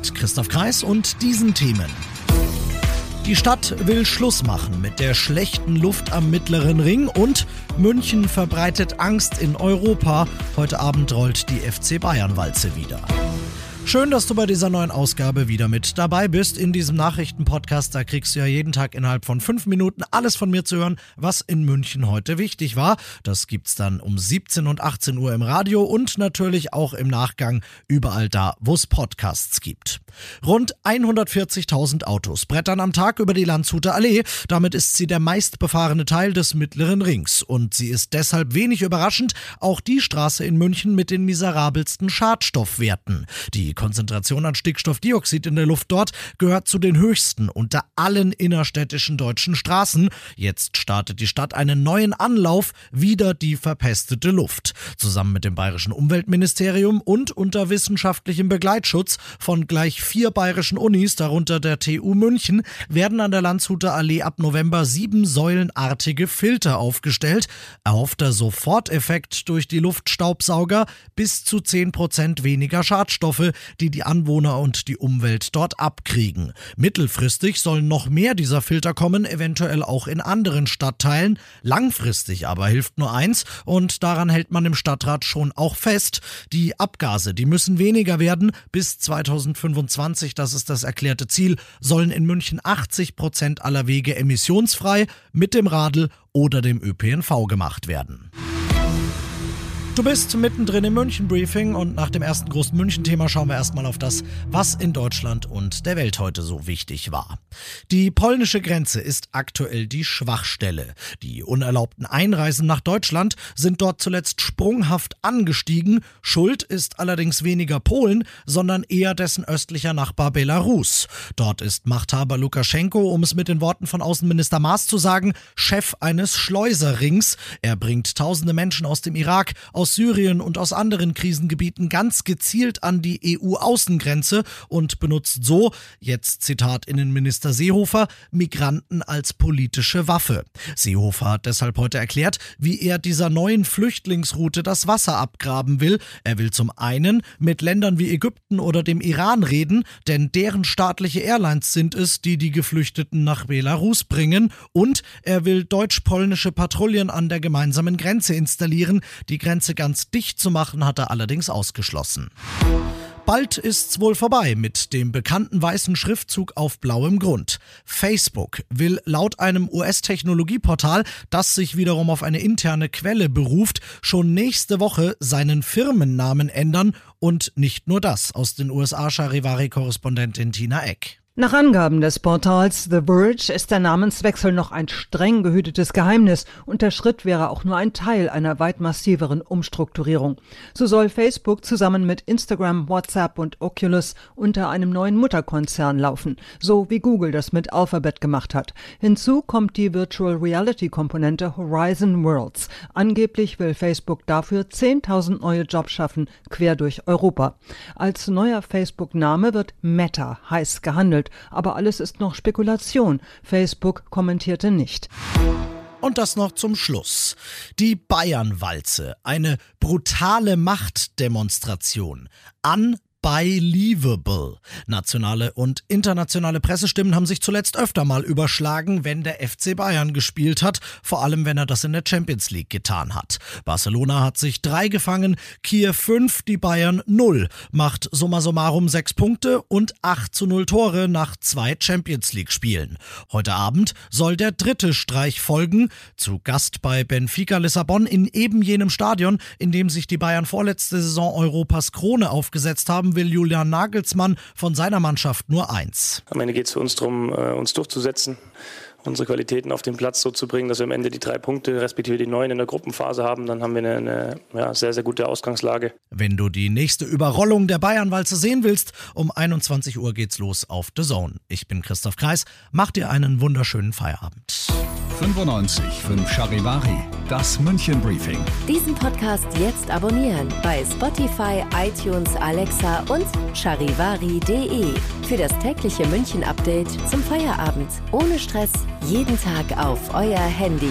Mit Christoph Kreis und diesen Themen. Die Stadt will Schluss machen mit der schlechten Luft am Mittleren Ring und München verbreitet Angst in Europa. Heute Abend rollt die FC Bayern Walze wieder. Schön, dass du bei dieser neuen Ausgabe wieder mit dabei bist. In diesem Nachrichtenpodcast, da kriegst du ja jeden Tag innerhalb von fünf Minuten alles von mir zu hören, was in München heute wichtig war. Das gibt's dann um 17 und 18 Uhr im Radio und natürlich auch im Nachgang überall da, wo es Podcasts gibt. Rund 140.000 Autos brettern am Tag über die Landshuter Allee. Damit ist sie der meistbefahrene Teil des Mittleren Rings. Und sie ist deshalb wenig überraschend auch die Straße in München mit den miserabelsten Schadstoffwerten. Die Konzentration an Stickstoffdioxid in der Luft dort gehört zu den höchsten unter allen innerstädtischen deutschen Straßen. Jetzt startet die Stadt einen neuen Anlauf, wieder die verpestete Luft. Zusammen mit dem bayerischen Umweltministerium und unter wissenschaftlichem Begleitschutz von gleich vier bayerischen Unis, darunter der TU München, werden an der Landshuter Allee ab November sieben säulenartige Filter aufgestellt. Erhoffter Soforteffekt durch die Luftstaubsauger bis zu 10% weniger Schadstoffe, die die Anwohner und die Umwelt dort abkriegen. Mittelfristig sollen noch mehr dieser Filter kommen, eventuell auch in anderen Stadtteilen. Langfristig aber hilft nur eins und daran hält man im Stadtrat schon auch fest. Die Abgase, die müssen weniger werden. Bis 2025, das ist das erklärte Ziel, sollen in München 80 Prozent aller Wege emissionsfrei mit dem Radl oder dem ÖPNV gemacht werden. Du bist mittendrin im München-Briefing und nach dem ersten großen München-Thema schauen wir erstmal auf das, was in Deutschland und der Welt heute so wichtig war. Die polnische Grenze ist aktuell die Schwachstelle. Die unerlaubten Einreisen nach Deutschland sind dort zuletzt sprunghaft angestiegen. Schuld ist allerdings weniger Polen, sondern eher dessen östlicher Nachbar Belarus. Dort ist Machthaber Lukaschenko, um es mit den Worten von Außenminister Maas zu sagen, Chef eines Schleuserrings. Er bringt tausende Menschen aus dem Irak, aus aus Syrien und aus anderen Krisengebieten ganz gezielt an die EU-Außengrenze und benutzt so, jetzt Zitat Innenminister Seehofer, Migranten als politische Waffe. Seehofer hat deshalb heute erklärt, wie er dieser neuen Flüchtlingsroute das Wasser abgraben will. Er will zum einen mit Ländern wie Ägypten oder dem Iran reden, denn deren staatliche Airlines sind es, die die Geflüchteten nach Belarus bringen. Und er will deutsch-polnische Patrouillen an der gemeinsamen Grenze installieren. Die Grenze ganz dicht zu machen, hat er allerdings ausgeschlossen. Bald ist's wohl vorbei mit dem bekannten weißen Schriftzug auf blauem Grund. Facebook will laut einem US-Technologieportal, das sich wiederum auf eine interne Quelle beruft, schon nächste Woche seinen Firmennamen ändern und nicht nur das aus den USA Charivari-Korrespondentin Tina Eck. Nach Angaben des Portals The Verge ist der Namenswechsel noch ein streng gehütetes Geheimnis und der Schritt wäre auch nur ein Teil einer weit massiveren Umstrukturierung. So soll Facebook zusammen mit Instagram, WhatsApp und Oculus unter einem neuen Mutterkonzern laufen, so wie Google das mit Alphabet gemacht hat. Hinzu kommt die Virtual Reality Komponente Horizon Worlds. Angeblich will Facebook dafür 10.000 neue Jobs schaffen, quer durch Europa. Als neuer Facebook-Name wird Meta heiß gehandelt aber alles ist noch Spekulation. Facebook kommentierte nicht. Und das noch zum Schluss. Die Bayernwalze, eine brutale Machtdemonstration. An Believable. Nationale und internationale Pressestimmen haben sich zuletzt öfter mal überschlagen, wenn der FC Bayern gespielt hat, vor allem wenn er das in der Champions League getan hat. Barcelona hat sich drei gefangen, Kiew fünf, die Bayern null, macht summa summarum sechs Punkte und acht zu null Tore nach zwei Champions League Spielen. Heute Abend soll der dritte Streich folgen, zu Gast bei Benfica Lissabon in eben jenem Stadion, in dem sich die Bayern vorletzte Saison Europas Krone aufgesetzt haben, haben, will Julian Nagelsmann von seiner Mannschaft nur eins. Am Ende geht es für uns darum, äh, uns durchzusetzen unsere Qualitäten auf den Platz so zu bringen, dass wir am Ende die drei Punkte respektive die neun in der Gruppenphase haben, dann haben wir eine, eine ja, sehr, sehr gute Ausgangslage. Wenn du die nächste Überrollung der Bayernwalze sehen willst, um 21 Uhr geht's los auf The Zone. Ich bin Christoph Kreis, mach dir einen wunderschönen Feierabend. 95 5 Charivari, das München Briefing. Diesen Podcast jetzt abonnieren bei Spotify, iTunes, Alexa und charivari.de. Für das tägliche München Update zum Feierabend. Ohne Stress, jeden Tag auf euer Handy.